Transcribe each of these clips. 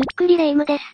ゆっくりレ夢ムです。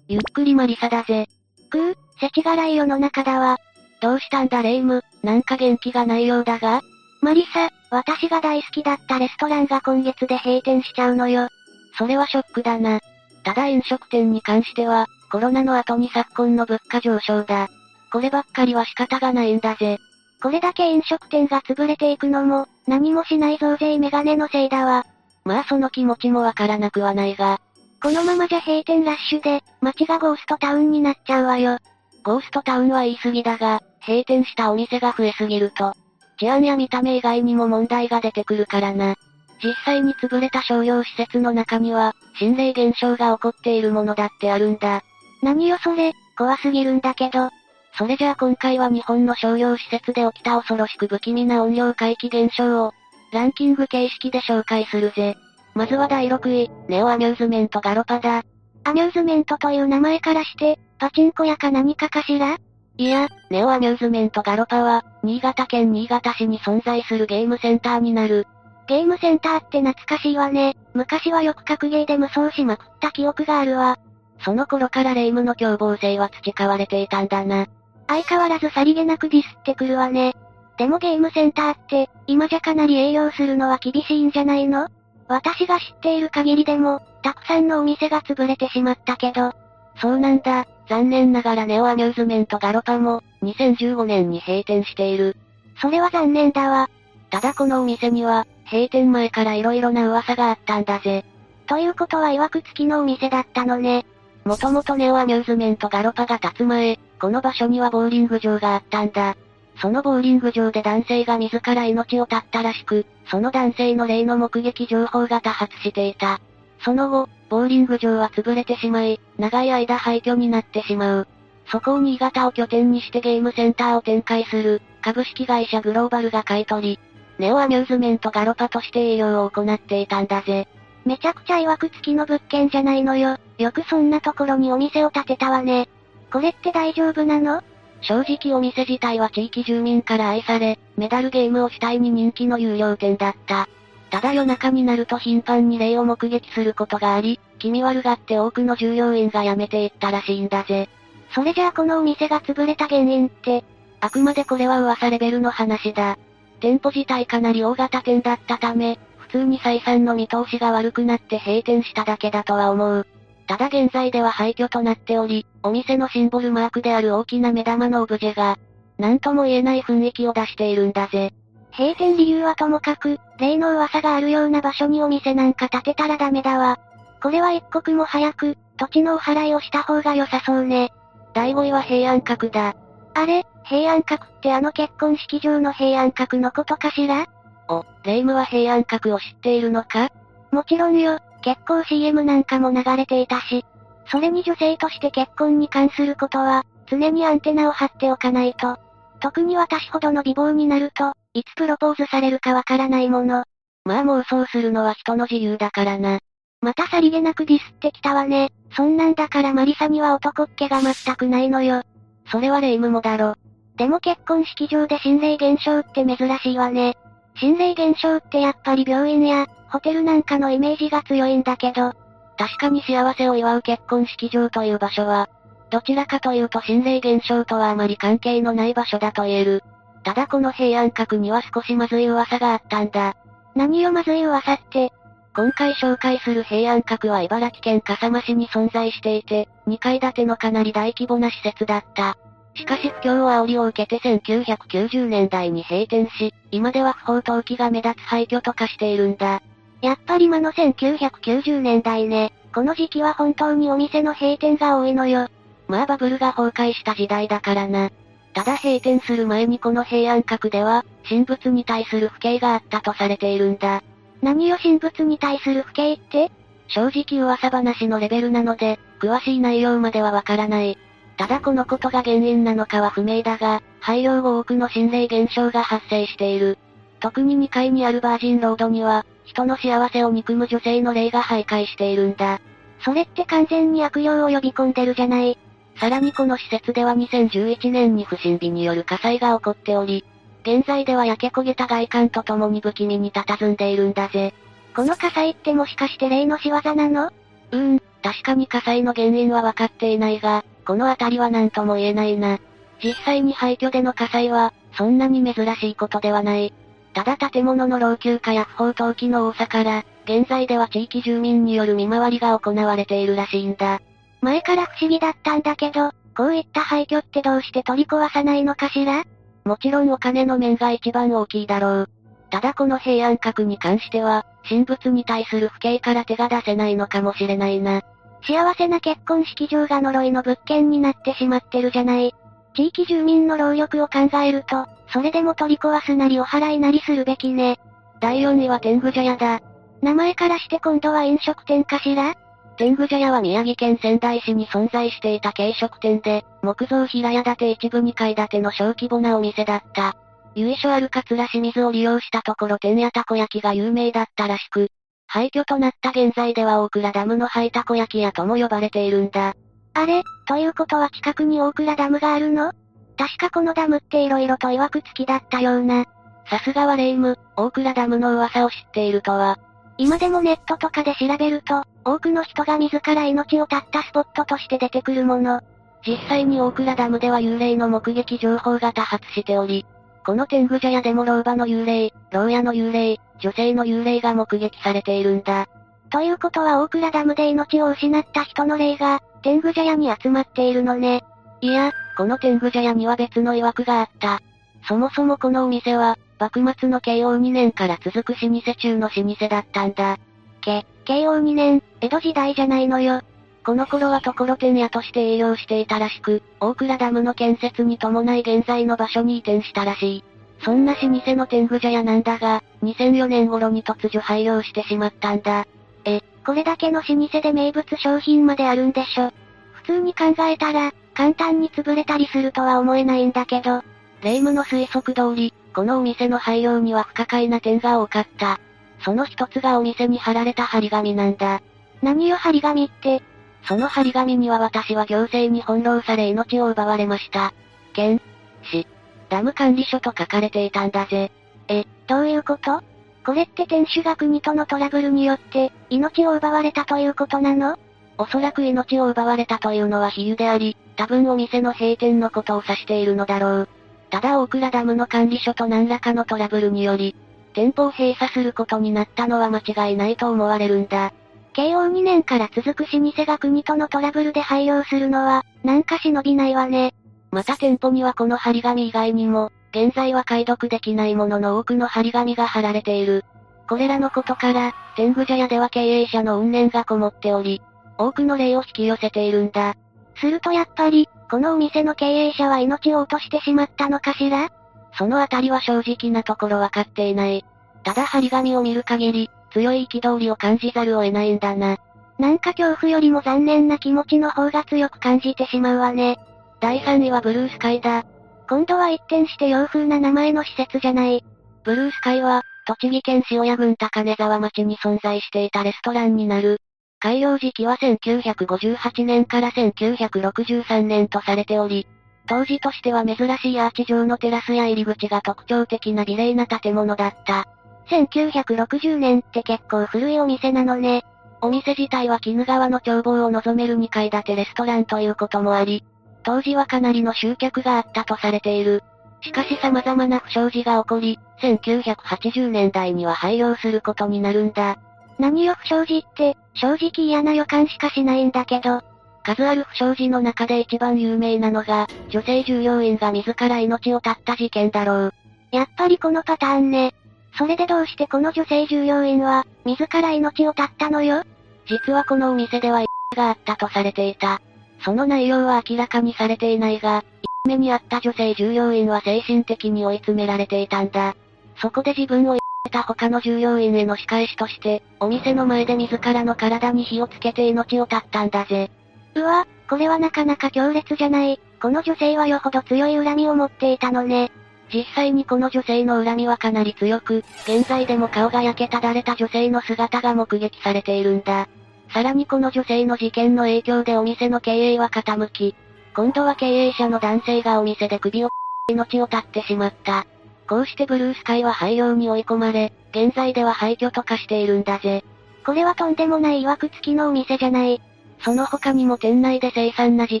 ゆっくりマリサだぜ。くぅ、世知辛い世の中だわ。どうしたんだレ夢ム、なんか元気がないようだが？マリサ、私が大好きだったレストランが今月で閉店しちゃうのよ。それはショックだな。ただ飲食店に関しては、コロナの後に昨今の物価上昇だ。こればっかりは仕方がないんだぜ。これだけ飲食店が潰れていくのも、何もしない増税メガネのせいだわ。まあその気持ちもわからなくはないが。このままじゃ閉店ラッシュで、街がゴーストタウンになっちゃうわよ。ゴーストタウンは言い過ぎだが、閉店したお店が増えすぎると、治安や見た目以外にも問題が出てくるからな。実際に潰れた商業施設の中には、心霊現象が起こっているものだってあるんだ。何よそれ、怖すぎるんだけど。それじゃあ今回は日本の商業施設で起きた恐ろしく不気味な音量回帰現象を、ランキング形式で紹介するぜ。まずは第6位、ネオアミューズメントガロパだ。アミューズメントという名前からして、パチンコ屋か何かかしら？いや、ネオアミューズメントガロパは、新潟県新潟市に存在するゲームセンターになる。ゲームセンターって懐かしいわね。昔はよく格ゲーで無双しまくった記憶があるわ。その頃からレイムの凶暴性は培われていたんだな。相変わらずさりげなくディスってくるわね。でもゲームセンターって、今じゃかなり営業するのは厳しいんじゃないの？私が知っている限りでも、たくさんのお店が潰れてしまったけど。そうなんだ。残念ながらネオアミューズメントガロパも、2015年に閉店している。それは残念だわ。ただこのお店には、閉店前から色々な噂があったんだぜ。ということは曰く付きのお店だったのね。もともとネオアミューズメントガロパが立つ前、この場所にはボーリング場があったんだ。そのボーリング場で男性が自ら命を絶ったらしく、その男性の霊の目撃情報が多発していた。その後、ボーリング場は潰れてしまい、長い間廃墟になってしまう。そこを新潟を拠点にしてゲームセンターを展開する、株式会社グローバルが買い取り、ネオアミューズメントガロパとして営業を行っていたんだぜ。めちゃくちゃ曰く付きの物件じゃないのよ。よくそんなところにお店を建てたわね。これって大丈夫なの？正直お店自体は地域住民から愛され、メダルゲームを主体に人気の有料店だった。ただ夜中になると頻繁に霊を目撃することがあり、気味悪がって多くの従業員が辞めていったらしいんだぜ。それじゃあこのお店が潰れた原因って、あくまでこれは噂レベルの話だ。店舗自体かなり大型店だったため、普通に採算の見通しが悪くなって閉店しただけだとは思う。ただ現在では廃墟となっており、お店のシンボルマークである大きな目玉のオブジェが、なんとも言えない雰囲気を出しているんだぜ。閉店理由はともかく、例の噂があるような場所にお店なんか建てたらダメだわ。これは一刻も早く、土地のお払いをした方が良さそうね。第5位は平安閣だ。あれ、平安閣ってあの結婚式場の平安閣のことかしら？お、霊夢は平安閣を知っているのか？もちろんよ、結構 CM なんかも流れていたし。それに女性として結婚に関することは、常にアンテナを張っておかないと。特に私ほどの美貌になると、いつプロポーズされるかわからないもの。まあ妄想するのは人の自由だからな。またさりげなくディスってきたわね。そんなんだからマリサには男っ気が全くないのよ。それは霊夢もだろ。でも結婚式場で心霊現象って珍しいわね。心霊現象ってやっぱり病院や、ホテルなんかのイメージが強いんだけど。確かに幸せを祝う結婚式場という場所は、どちらかというと心霊現象とはあまり関係のない場所だと言える。ただこの平安閣には少しまずい噂があったんだ。何よまずい噂って。今回紹介する平安閣は茨城県笠間市に存在していて、2階建てのかなり大規模な施設だった。しかし不況を煽りを受けて1990年代に閉店し、今では不法投棄が目立つ廃墟と化しているんだ。やっぱり間の1990年代ね。この時期は本当にお店の閉店が多いのよ。まあバブルが崩壊した時代だからな。ただ閉店する前にこの平安閣では、神仏に対する不敬があったとされているんだ。何よ神仏に対する不敬って？正直噂話のレベルなので、詳しい内容まではわからない。ただこのことが原因なのかは不明だが、廃業後多くの心霊現象が発生している。特に2階にあるバージンロードには、人の幸せを憎む女性の霊が徘徊しているんだ。それって完全に悪霊を呼び込んでるじゃない。さらにこの施設では2011年に不審火による火災が起こっており、現在では焼け焦げた外観とともに不気味に佇んでいるんだぜ。この火災ってもしかして霊の仕業なの？うーん、確かに火災の原因は分かっていないが、この辺りは何とも言えないな。実際に廃墟での火災は、そんなに珍しいことではない。ただ建物の老朽化や不法投棄の多さから、現在では地域住民による見回りが行われているらしいんだ。前から不思議だったんだけど、こういった廃墟ってどうして取り壊さないのかしら？もちろんお金の面が一番大きいだろう。ただこの平安閣に関しては、神仏に対する不敬から手が出せないのかもしれないな。幸せな結婚式場が呪いの物件になってしまってるじゃない。地域住民の労力を考えると、それでも取り壊すなりお払いなりするべきね。第4位は天狗茶屋だ。名前からして今度は飲食店かしら？天狗茶屋は宮城県仙台市に存在していた軽食店で、木造平屋建て一部2階建ての小規模なお店だった。由緒ある桂清水を利用したところ天やたこ焼きが有名だったらしく、廃墟となった現在では大倉ダムの灰たこ焼き屋とも呼ばれているんだ。あれ、ということは近くに大倉ダムがあるの？確かこのダムって色々と曰く付きだったような。さすがはレイム、大倉ダムの噂を知っているとは。今でもネットとかで調べると、多くの人が自ら命を絶ったスポットとして出てくるもの。実際に大倉ダムでは幽霊の目撃情報が多発しており、この天狗茶屋でも老婆の幽霊、牢屋の幽霊、女性の幽霊が目撃されているんだ。ということは大倉ダムで命を失った人の霊が、天狗茶屋に集まっているのね。いや、この天狗茶屋には別の曰くがあった。そもそもこのお店は、幕末の慶応2年から続く老舗中の老舗だったんだ。け、慶応2年、江戸時代じゃないのよ。この頃はところ店屋として営業していたらしく、大倉ダムの建設に伴い現在の場所に移転したらしい。そんな老舗の天狗茶屋なんだが、2004年頃に突如廃業してしまったんだ。え、これだけの老舗で名物商品まであるんでしょ。普通に考えたら、簡単に潰れたりするとは思えないんだけど。霊夢の推測通り、このお店の廃業には不可解な点が多かった。その一つがお店に貼られた張り紙なんだ。何よ張り紙って、その張り紙には私は行政に翻弄され命を奪われました。県、市、ダム管理所と書かれていたんだぜ。え、どういうこと？これって店主が国とのトラブルによって、命を奪われたということなの？おそらく命を奪われたというのは比喩であり、多分お店の閉店のことを指しているのだろう。ただ大倉ダムの管理所と何らかのトラブルにより、店舗を閉鎖することになったのは間違いないと思われるんだ。慶応2年から続く老舗が国とのトラブルで廃業するのは、なんか忍びないわね。また店舗にはこの張り紙以外にも、現在は解読できないものの多くの張り紙が貼られている。これらのことから、天狗茶屋では経営者の怨念がこもっており、多くの霊を引き寄せているんだ。するとやっぱり、このお店の経営者は命を落としてしまったのかしら？そのあたりは正直なところわかっていない。ただ張り紙を見る限り、強い憤りを感じざるを得ないんだな。なんか恐怖よりも残念な気持ちの方が強く感じてしまうわね。第3位はブルースカイだ。今度は一転して洋風な名前の施設じゃない。ブルースカイは、栃木県塩谷郡高根沢町に存在していたレストランになる。開業時期は1958年から1963年とされており、当時としては珍しいアーチ状のテラスや入り口が特徴的な美麗な建物だった。1960年って結構古いお店なのね。お店自体は鬼怒川の眺望を望める2階建てレストランということもあり、当時はかなりの集客があったとされている。しかし様々な不祥事が起こり、1980年代には廃業することになるんだ。何よ不祥事って、正直嫌な予感しかしないんだけど。数ある不祥事の中で一番有名なのが、女性従業員が自ら命を絶った事件だろう。やっぱりこのパターンね。それでどうしてこの女性従業員は、自ら命を絶ったのよ？実はこのお店では、があったとされていた。その内容は明らかにされていないが、目にあった女性従業員は精神的に追い詰められていたんだ。そこで自分をた他の従業員への仕返しとして、お店の前で自らの体に火をつけて命を絶ったんだぜ。うわ、これはなかなか強烈じゃない。この女性はよほど強い恨みを持っていたのね。実際にこの女性の恨みはかなり強く、現在でも顔が焼けただれた女性の姿が目撃されているんだ。さらにこの女性の事件の影響でお店の経営は傾き、今度は経営者の男性がお店で首を 命を絶ってしまった。こうしてブルースカイは廃業に追い込まれ、現在では廃墟と化しているんだぜ。これはとんでもない曰く付きのお店じゃない。その他にも店内で凄惨な事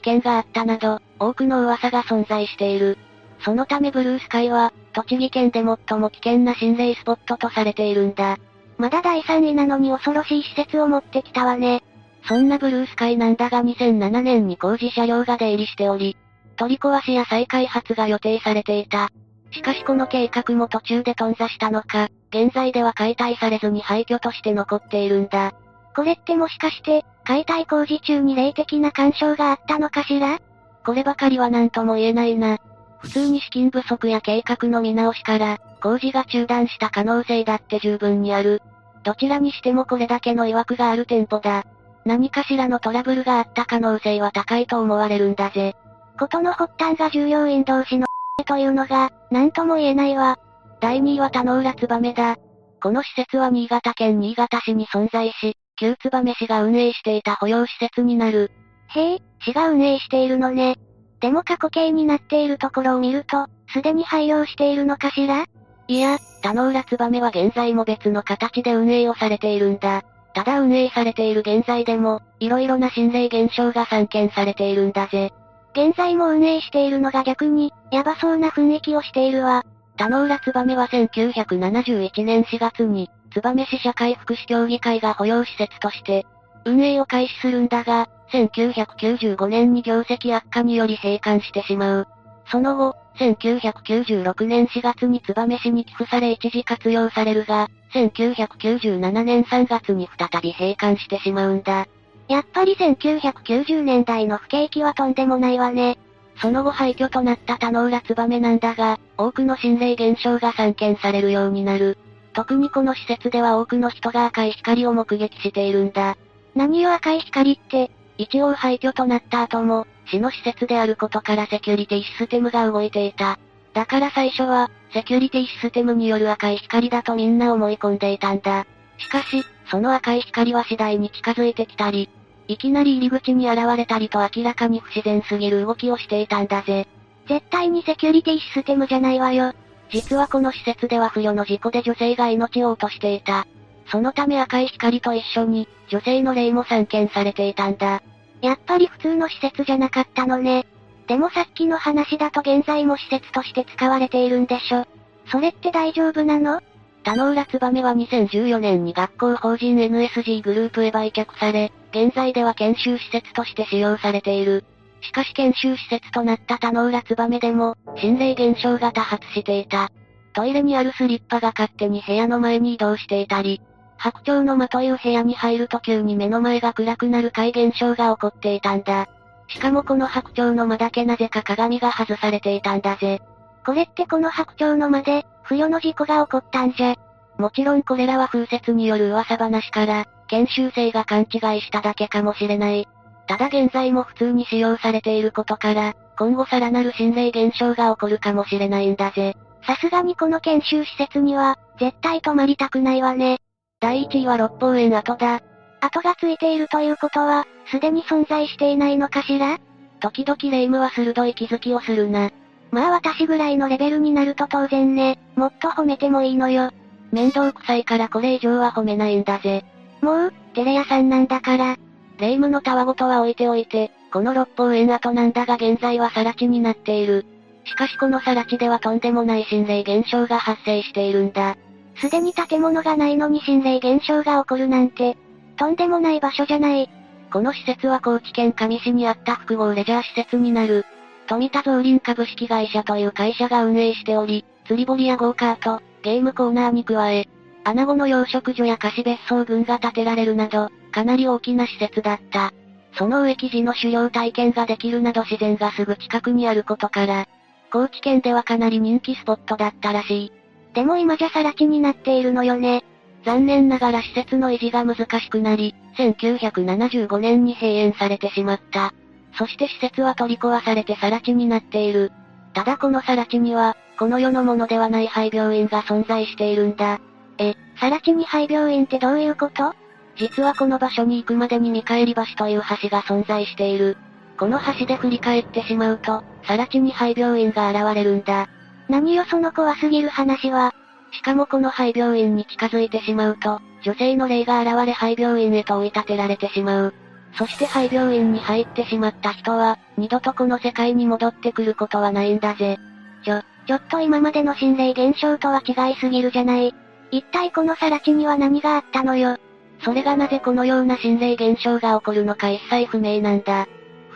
件があったなど、多くの噂が存在している。そのためブルースカイは、栃木県で最も危険な心霊スポットとされているんだ。まだ第3位なのに恐ろしい施設を持ってきたわね。そんなブルースカイなんだが2007年に工事車両が出入りしており、取り壊しや再開発が予定されていた。しかしこの計画も途中で頓挫したのか、現在では解体されずに廃墟として残っているんだ。これってもしかして、解体工事中に霊的な干渉があったのかしら？こればかりは何とも言えないな。普通に資金不足や計画の見直しから、工事が中断した可能性だって十分にある。どちらにしてもこれだけの曰くがある店舗だ。何かしらのトラブルがあった可能性は高いと思われるんだぜ。ことの発端が従業員同士のというのが、なんとも言えないわ。第2位は田野浦燕だ。この施設は新潟県新潟市に存在し、旧燕市が運営していた保養施設になる。へえ、市が運営しているのね。でも過去形になっているところを見ると、すでに廃業しているのかしら？いや、田野浦燕は現在も別の形で運営をされているんだ。ただ運営されている現在でも、色々な心霊現象が散見されているんだぜ。現在も運営しているのが逆に、やばそうな雰囲気をしているわ。田野浦燕は1971年4月に、燕市社会福祉協議会が保養施設として、運営を開始するんだが、1995年に業績悪化により閉館してしまう。その後、1996年4月に燕市に寄付され一時活用されるが、1997年3月に再び閉館してしまうんだ。やっぱり1990年代の不景気はとんでもないわね。その後廃墟となった田野浦燕なんだが、多くの心霊現象が散見されるようになる。特にこの施設では多くの人が赤い光を目撃しているんだ。何よ赤い光って、一応廃墟となった後も、市の施設であることからセキュリティシステムが動いていた。だから最初は、セキュリティシステムによる赤い光だとみんな思い込んでいたんだ。しかし、その赤い光は次第に近づいてきたり、いきなり入り口に現れたりと明らかに不自然すぎる動きをしていたんだぜ。絶対にセキュリティシステムじゃないわよ。実はこの施設では不慮の事故で女性が命を落としていた。そのため赤い光と一緒に、女性の霊も散見されていたんだ。やっぱり普通の施設じゃなかったのね。でもさっきの話だと現在も施設として使われているんでしょ。それって大丈夫なの？田野浦燕は2014年に学校法人 NSG グループへ売却され、現在では研修施設として使用されている。しかし研修施設となった田野浦燕でも、心霊現象が多発していた。トイレにあるスリッパが勝手に部屋の前に移動していたり、白鳥の間という部屋に入ると急に目の前が暗くなる怪現象が起こっていたんだ。しかもこの白鳥の間だけなぜか鏡が外されていたんだぜ。これってこの白鳥の間で、不慮の事故が起こったんじゃ。もちろんこれらは風説による噂話から、研修生が勘違いしただけかもしれない。ただ現在も普通に使用されていることから、今後さらなる心霊現象が起こるかもしれないんだぜ。さすがにこの研修施設には、絶対泊まりたくないわね。第1位は六方園跡だ。跡がついているということは、すでに存在していないのかしら？時々霊夢は鋭い気づきをするな。まあ私ぐらいのレベルになると当然ね、もっと褒めてもいいのよ。面倒くさいからこれ以上は褒めないんだぜ。もう、テレ屋さんなんだから。霊夢のたわごとは置いておいて、この六方園跡なんだが現在は更地になっている。しかしこの更地ではとんでもない心霊現象が発生しているんだ。すでに建物がないのに心霊現象が起こるなんて、とんでもない場所じゃない。この施設は高知県上市にあった複合レジャー施設になる。富田造林株式会社という会社が運営しており、釣り堀やゴーカート、ゲームコーナーに加え、穴子の養殖所や貸別荘群が建てられるなど、かなり大きな施設だった。その植木地の狩猟体験ができるなど自然がすぐ近くにあることから、高知県ではかなり人気スポットだったらしい。でも今じゃ更地になっているのよね。残念ながら施設の維持が難しくなり、1975年に閉園されてしまった。そして施設は取り壊されて更地になっている。ただこの更地には、この世のものではない廃病院が存在しているんだ。え、更地に廃病院ってどういうこと？実はこの場所に行くまでに見返り橋という橋が存在している。この橋で振り返ってしまうと、更地に廃病院が現れるんだ。何よその怖すぎる話は。しかもこの廃病院に近づいてしまうと、女性の霊が現れ廃病院へと追い立てられてしまう。そして廃病院に入ってしまった人は、二度とこの世界に戻ってくることはないんだぜ。ちょ、ちょっと今までの心霊現象とは違いすぎるじゃない。一体このさら地には何があったのよ。それがなぜこのような心霊現象が起こるのか一切不明なんだ。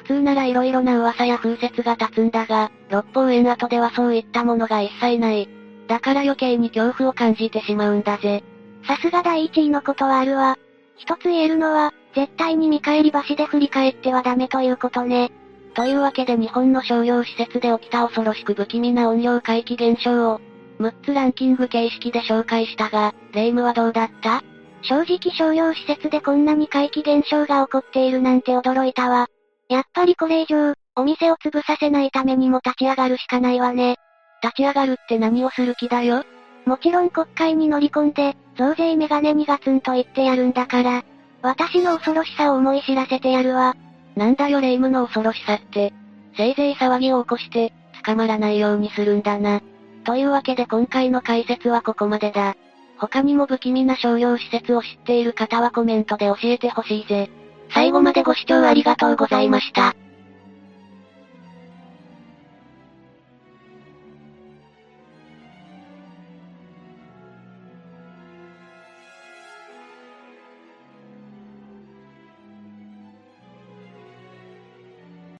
普通なら色々な噂や風説が立つんだが、六方園跡ではそういったものが一切ない。だから余計に恐怖を感じてしまうんだぜ。さすが第一位のことはあるわ。一つ言えるのは、絶対に見返り橋で振り返ってはダメということね。というわけで日本の商業施設で起きた恐ろしく不気味な音量回帰現象を、6つランキング形式で紹介したが、霊夢はどうだった？正直商業施設でこんなに怪奇現象が起こっているなんて驚いたわ。やっぱりこれ以上、お店を潰させないためにも立ち上がるしかないわね。立ち上がるって何をする気だよ？もちろん国会に乗り込んで、増税メガネにガツンと言ってやるんだから。私の恐ろしさを思い知らせてやるわ。なんだよ霊夢の恐ろしさって。せいぜい騒ぎを起こして、捕まらないようにするんだな。というわけで今回の解説はここまでだ。他にも不気味な商業施設を知っている方はコメントで教えてほしいぜ。最後までご視聴ありがとうございました。